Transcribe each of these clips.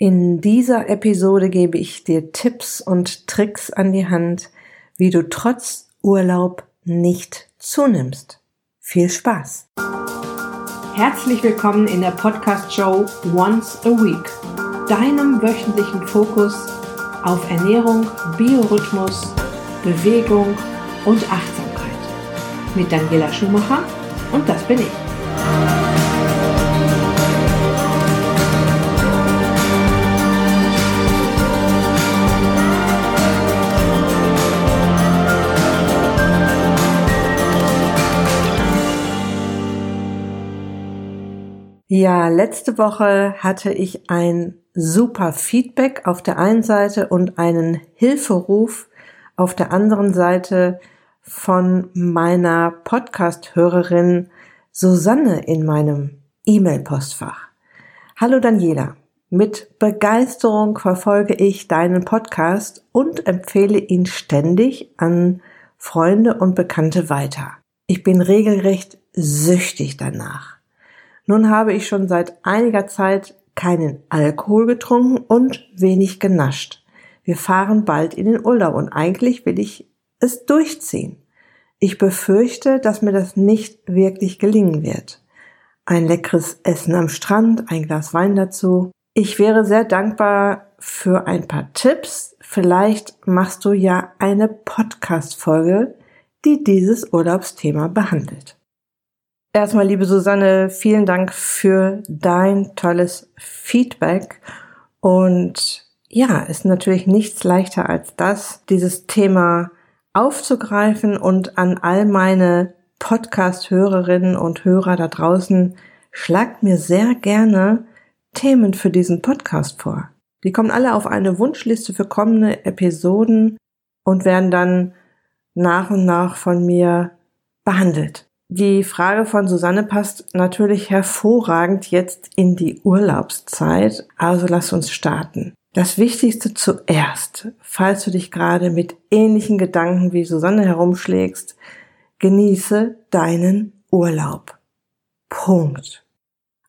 In dieser Episode gebe ich dir Tipps und Tricks an die Hand, wie du trotz Urlaub nicht zunimmst. Viel Spaß! Herzlich willkommen in der Podcast-Show Once a Week, deinem wöchentlichen Fokus auf Ernährung, Biorhythmus, Bewegung und Achtsamkeit. Mit Daniela Schumacher und das bin ich. Ja, letzte Woche hatte ich ein super Feedback auf der einen Seite und einen Hilferuf auf der anderen Seite von meiner Podcast-Hörerin Susanne in meinem E-Mail-Postfach. Hallo Daniela. Mit Begeisterung verfolge ich deinen Podcast und empfehle ihn ständig an Freunde und Bekannte weiter. Ich bin regelrecht süchtig danach. Nun habe ich schon seit einiger Zeit keinen Alkohol getrunken und wenig genascht. Wir fahren bald in den Urlaub und eigentlich will ich es durchziehen. Ich befürchte, dass mir das nicht wirklich gelingen wird. Ein leckeres Essen am Strand, ein Glas Wein dazu. Ich wäre sehr dankbar für ein paar Tipps. Vielleicht machst du ja eine Podcast-Folge, die dieses Urlaubsthema behandelt. Erstmal, liebe Susanne, vielen Dank für dein tolles Feedback. Und ja, ist natürlich nichts leichter als das, dieses Thema aufzugreifen und an all meine Podcast-Hörerinnen und Hörer da draußen, schlagt mir sehr gerne Themen für diesen Podcast vor. Die kommen alle auf eine Wunschliste für kommende Episoden und werden dann nach und nach von mir behandelt. Die Frage von Susanne passt natürlich hervorragend jetzt in die Urlaubszeit, also lass uns starten. Das Wichtigste zuerst, falls du dich gerade mit ähnlichen Gedanken wie Susanne herumschlägst, genieße deinen Urlaub. Punkt.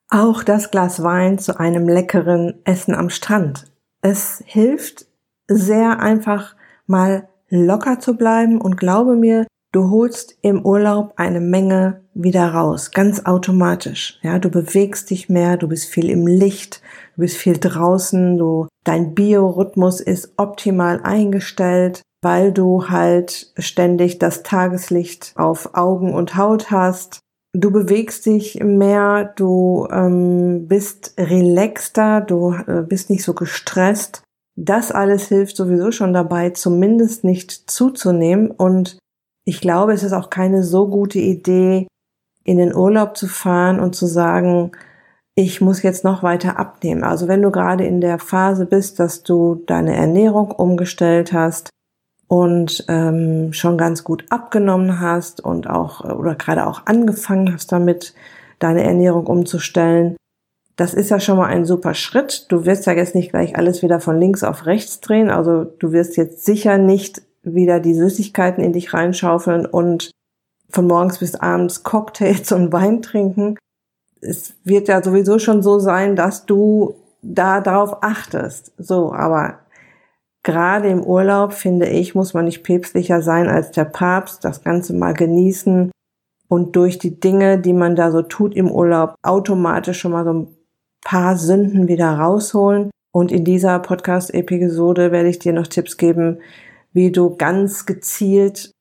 Auch das Glas Wein zu einem leckeren Essen am Strand. Es hilft sehr einfach mal locker zu bleiben und glaube mir, Du holst im Urlaub eine Menge wieder raus, ganz automatisch. Ja, du bewegst dich mehr, du bist viel im Licht, du bist viel draußen, du, dein Biorhythmus ist optimal eingestellt, weil du halt ständig das Tageslicht auf Augen und Haut hast. Du bewegst dich mehr, du ähm, bist relaxter, du äh, bist nicht so gestresst. Das alles hilft sowieso schon dabei, zumindest nicht zuzunehmen und ich glaube, es ist auch keine so gute Idee, in den Urlaub zu fahren und zu sagen, ich muss jetzt noch weiter abnehmen. Also wenn du gerade in der Phase bist, dass du deine Ernährung umgestellt hast und ähm, schon ganz gut abgenommen hast und auch oder gerade auch angefangen hast damit, deine Ernährung umzustellen, das ist ja schon mal ein super Schritt. Du wirst ja jetzt nicht gleich alles wieder von links auf rechts drehen. Also du wirst jetzt sicher nicht wieder die Süßigkeiten in dich reinschaufeln und von morgens bis abends Cocktails und Wein trinken. Es wird ja sowieso schon so sein, dass du da darauf achtest. So, aber gerade im Urlaub, finde ich, muss man nicht päpstlicher sein als der Papst, das Ganze mal genießen und durch die Dinge, die man da so tut im Urlaub, automatisch schon mal so ein paar Sünden wieder rausholen. Und in dieser Podcast-Episode werde ich dir noch Tipps geben, wie du ganz gezielt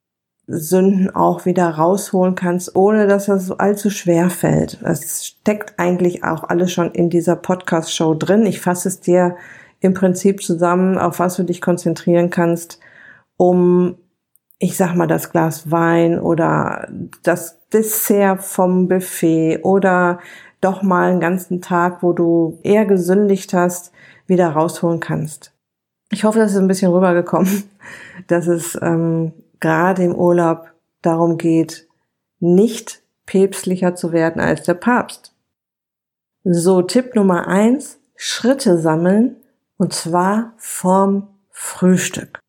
Sünden auch wieder rausholen kannst, ohne dass das allzu schwer fällt. Das steckt eigentlich auch alles schon in dieser Podcast-Show drin. Ich fasse es dir im Prinzip zusammen, auf was du dich konzentrieren kannst, um, ich sag mal, das Glas Wein oder das Dessert vom Buffet oder doch mal einen ganzen Tag, wo du eher gesündigt hast, wieder rausholen kannst. Ich hoffe, das ist ein bisschen rübergekommen, dass es ähm, gerade im Urlaub darum geht, nicht päpstlicher zu werden als der Papst. So, Tipp Nummer eins, Schritte sammeln und zwar vorm Frühstück.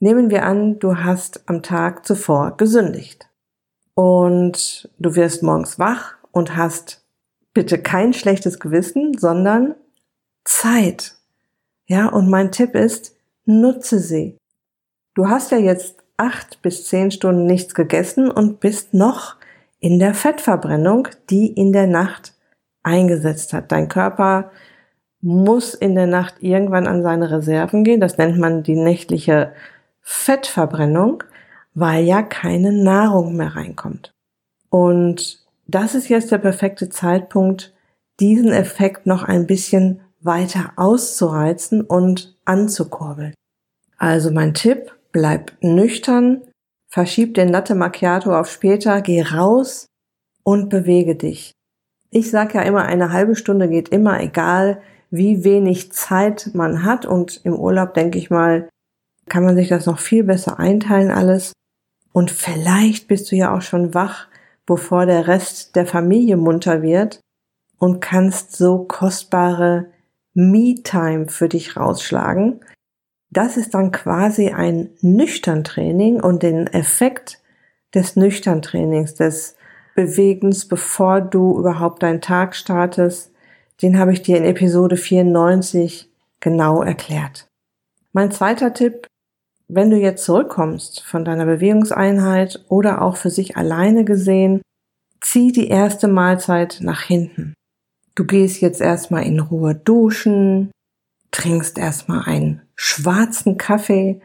Nehmen wir an, du hast am Tag zuvor gesündigt und du wirst morgens wach und hast bitte kein schlechtes Gewissen, sondern Zeit Ja, und mein Tipp ist, nutze sie. Du hast ja jetzt acht bis zehn Stunden nichts gegessen und bist noch in der Fettverbrennung, die in der Nacht eingesetzt hat. Dein Körper muss in der Nacht irgendwann an seine Reserven gehen. Das nennt man die nächtliche Fettverbrennung, weil ja keine Nahrung mehr reinkommt. Und das ist jetzt der perfekte Zeitpunkt, diesen Effekt noch ein bisschen weiter auszureizen und anzukurbeln. Also mein Tipp, bleib nüchtern, verschieb den Latte Macchiato auf später, geh raus und bewege dich. Ich sage ja immer, eine halbe Stunde geht immer, egal wie wenig Zeit man hat. Und im Urlaub, denke ich mal, kann man sich das noch viel besser einteilen alles. Und vielleicht bist du ja auch schon wach, bevor der Rest der Familie munter wird und kannst so kostbare Me-Time für dich rausschlagen. Das ist dann quasi ein Nüchtern-Training und den Effekt des Nüchtern-Trainings, des Bewegens, bevor du überhaupt deinen Tag startest, den habe ich dir in Episode 94 genau erklärt. Mein zweiter Tipp, wenn du jetzt zurückkommst von deiner Bewegungseinheit oder auch für sich alleine gesehen, zieh die erste Mahlzeit nach hinten. Du gehst jetzt erstmal in Ruhe duschen, trinkst erstmal einen schwarzen Kaffee,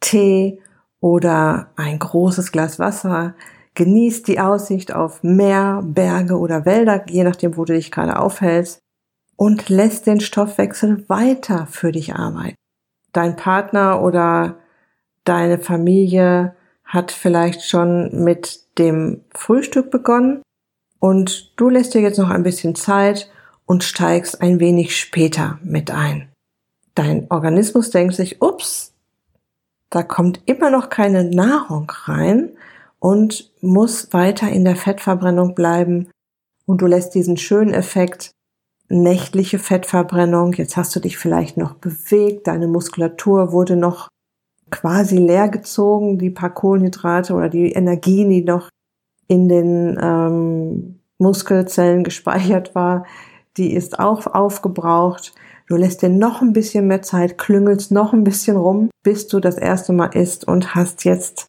Tee oder ein großes Glas Wasser, genießt die Aussicht auf Meer, Berge oder Wälder, je nachdem, wo du dich gerade aufhältst und lässt den Stoffwechsel weiter für dich arbeiten. Dein Partner oder deine Familie hat vielleicht schon mit dem Frühstück begonnen und du lässt dir jetzt noch ein bisschen Zeit und steigst ein wenig später mit ein. Dein Organismus denkt sich, ups, da kommt immer noch keine Nahrung rein und muss weiter in der Fettverbrennung bleiben und du lässt diesen schönen Effekt nächtliche Fettverbrennung, jetzt hast du dich vielleicht noch bewegt, deine Muskulatur wurde noch quasi leer gezogen, die paar Kohlenhydrate oder die Energien, die noch in den ähm, Muskelzellen gespeichert war, die ist auch aufgebraucht. Du lässt dir noch ein bisschen mehr Zeit, klüngelst noch ein bisschen rum, bis du das erste Mal isst und hast jetzt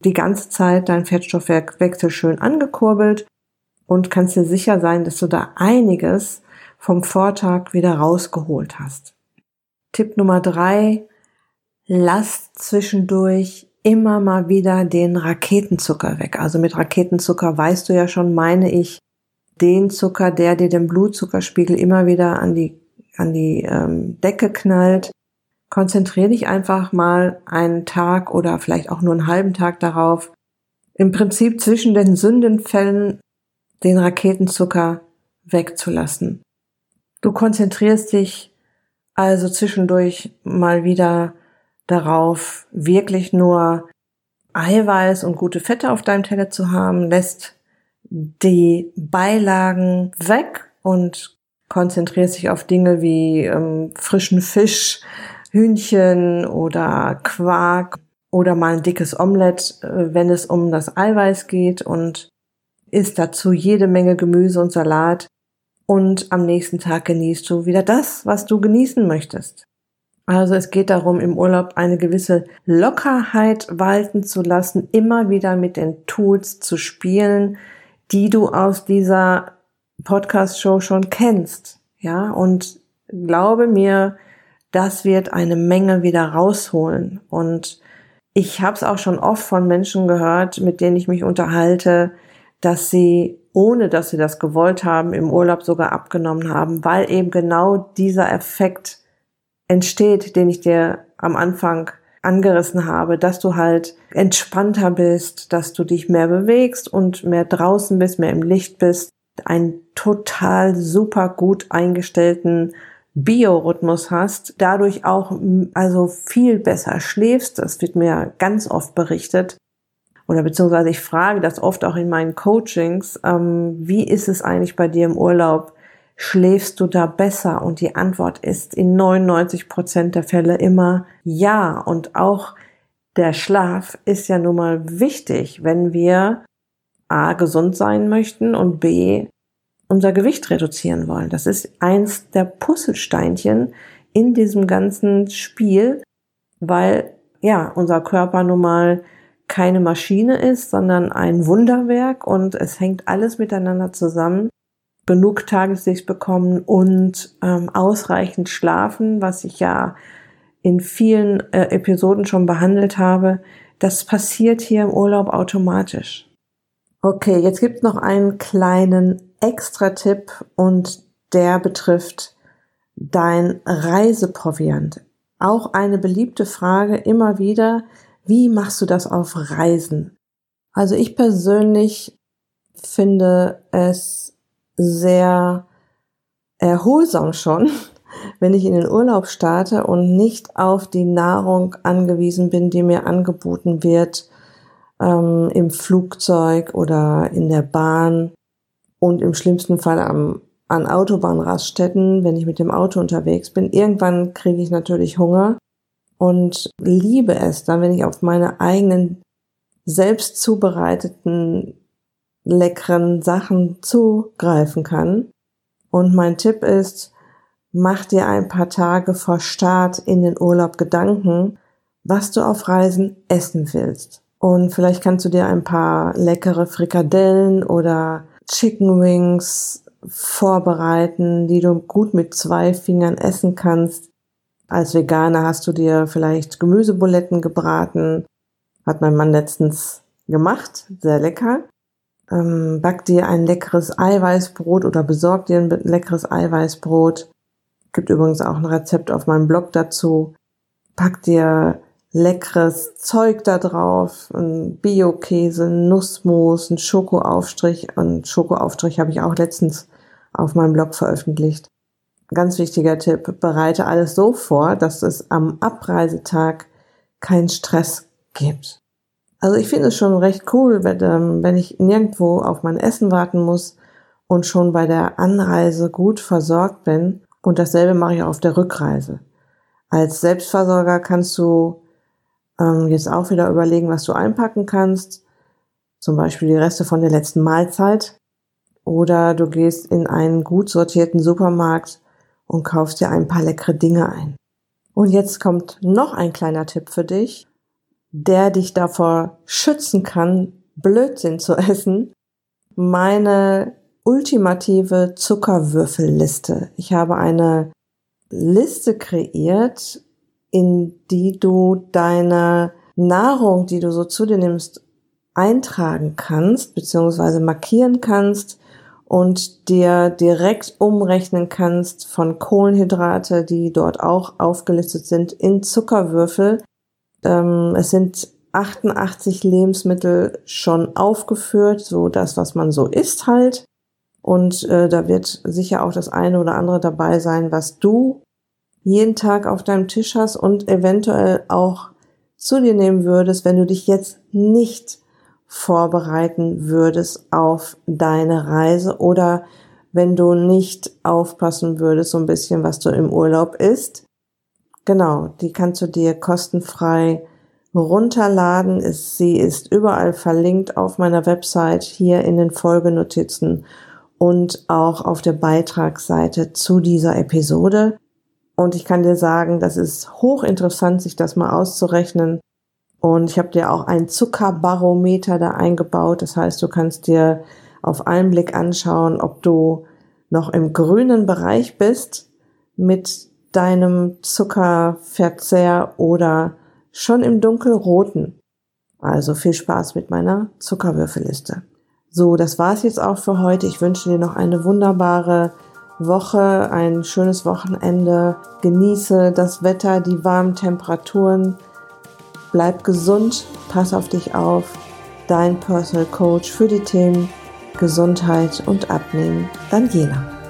die ganze Zeit dein Fettstoffwechsel schön angekurbelt und kannst dir sicher sein, dass du da einiges vom Vortag wieder rausgeholt hast. Tipp Nummer drei, lass zwischendurch immer mal wieder den Raketenzucker weg. Also mit Raketenzucker weißt du ja schon, meine ich, den Zucker, der dir den Blutzuckerspiegel immer wieder an die, an die ähm, Decke knallt. Konzentriere dich einfach mal einen Tag oder vielleicht auch nur einen halben Tag darauf, im Prinzip zwischen den Sündenfällen den Raketenzucker wegzulassen. Du konzentrierst dich also zwischendurch mal wieder darauf, wirklich nur Eiweiß und gute Fette auf deinem Teller zu haben, lässt die Beilagen weg und konzentrierst dich auf Dinge wie ähm, frischen Fisch, Hühnchen oder Quark oder mal ein dickes Omelett, äh, wenn es um das Eiweiß geht und isst dazu jede Menge Gemüse und Salat und am nächsten Tag genießt du wieder das, was du genießen möchtest. Also es geht darum, im Urlaub eine gewisse Lockerheit walten zu lassen, immer wieder mit den Tools zu spielen, die du aus dieser Podcast-Show schon kennst. Ja, und glaube mir, das wird eine Menge wieder rausholen. Und ich habe es auch schon oft von Menschen gehört, mit denen ich mich unterhalte, dass sie ohne dass sie das gewollt haben, im Urlaub sogar abgenommen haben, weil eben genau dieser Effekt entsteht, den ich dir am Anfang angerissen habe, dass du halt entspannter bist, dass du dich mehr bewegst und mehr draußen bist, mehr im Licht bist, einen total super gut eingestellten Biorhythmus hast, dadurch auch also viel besser schläfst, das wird mir ganz oft berichtet, oder beziehungsweise ich frage das oft auch in meinen Coachings, ähm, wie ist es eigentlich bei dir im Urlaub? Schläfst du da besser? Und die Antwort ist in 99 Prozent der Fälle immer ja. Und auch der Schlaf ist ja nun mal wichtig, wenn wir A, gesund sein möchten und B, unser Gewicht reduzieren wollen. Das ist eins der Puzzlesteinchen, in diesem ganzen Spiel, weil ja, unser Körper nun mal keine Maschine ist, sondern ein Wunderwerk und es hängt alles miteinander zusammen. Genug Tageslicht bekommen und ähm, ausreichend schlafen, was ich ja in vielen äh, Episoden schon behandelt habe, das passiert hier im Urlaub automatisch. Okay, jetzt gibt noch einen kleinen Extra-Tipp und der betrifft dein Reiseproviant. Auch eine beliebte Frage immer wieder, wie machst du das auf Reisen? Also ich persönlich finde es sehr erholsam schon, wenn ich in den Urlaub starte und nicht auf die Nahrung angewiesen bin, die mir angeboten wird ähm, im Flugzeug oder in der Bahn und im schlimmsten Fall am, an Autobahnraststätten, wenn ich mit dem Auto unterwegs bin. Irgendwann kriege ich natürlich Hunger und liebe es dann, wenn ich auf meine eigenen selbst zubereiteten leckeren Sachen zugreifen kann. Und mein Tipp ist, mach dir ein paar Tage vor Start in den Urlaub Gedanken, was du auf Reisen essen willst. Und vielleicht kannst du dir ein paar leckere Frikadellen oder Chicken Wings vorbereiten, die du gut mit zwei Fingern essen kannst. Als Veganer hast du dir vielleicht Gemüsebuletten gebraten. Hat mein Mann letztens gemacht. Sehr lecker. Ähm, back dir ein leckeres Eiweißbrot oder besorg dir ein leckeres Eiweißbrot. Gibt übrigens auch ein Rezept auf meinem Blog dazu. Pack dir leckeres Zeug da drauf, ein Bio-Käse, Nussmus, ein Schokoaufstrich. Und Schokoaufstrich habe ich auch letztens auf meinem Blog veröffentlicht. Ganz wichtiger Tipp, bereite alles so vor, dass es am Abreisetag keinen Stress gibt. Also ich finde es schon recht cool, wenn, ähm, wenn ich nirgendwo auf mein Essen warten muss und schon bei der Anreise gut versorgt bin und dasselbe mache ich auf der Rückreise. Als Selbstversorger kannst du ähm, jetzt auch wieder überlegen, was du einpacken kannst. Zum Beispiel die Reste von der letzten Mahlzeit. Oder du gehst in einen gut sortierten Supermarkt und kaufst dir ein paar leckere Dinge ein. Und jetzt kommt noch ein kleiner Tipp für dich, der dich davor schützen kann, Blödsinn zu essen. Meine ultimative Zuckerwürfelliste. Ich habe eine Liste kreiert, in die du deine Nahrung, die du so zu dir nimmst, eintragen kannst, beziehungsweise markieren kannst und dir direkt umrechnen kannst von Kohlenhydrate, die dort auch aufgelistet sind, in Zuckerwürfel. Ähm, es sind 88 Lebensmittel schon aufgeführt, so das, was man so isst halt. Und äh, da wird sicher auch das eine oder andere dabei sein, was du jeden Tag auf deinem Tisch hast und eventuell auch zu dir nehmen würdest, wenn du dich jetzt nicht vorbereiten würdest auf deine Reise oder wenn du nicht aufpassen würdest, so ein bisschen, was du im Urlaub isst. Genau, die kannst du dir kostenfrei runterladen. Sie ist überall verlinkt auf meiner Website, hier in den Folgenotizen und auch auf der Beitragsseite zu dieser Episode. Und ich kann dir sagen, das ist hochinteressant, sich das mal auszurechnen. Und ich habe dir auch ein Zuckerbarometer da eingebaut. Das heißt, du kannst dir auf einen Blick anschauen, ob du noch im grünen Bereich bist mit deinem Zuckerverzehr oder schon im dunkelroten. Also viel Spaß mit meiner Zuckerwürfelliste. So, das war's jetzt auch für heute. Ich wünsche dir noch eine wunderbare Woche, ein schönes Wochenende. Genieße das Wetter, die warmen Temperaturen. Bleib gesund, pass auf dich auf. Dein Personal Coach für die Themen Gesundheit und Abnehmen, Daniela.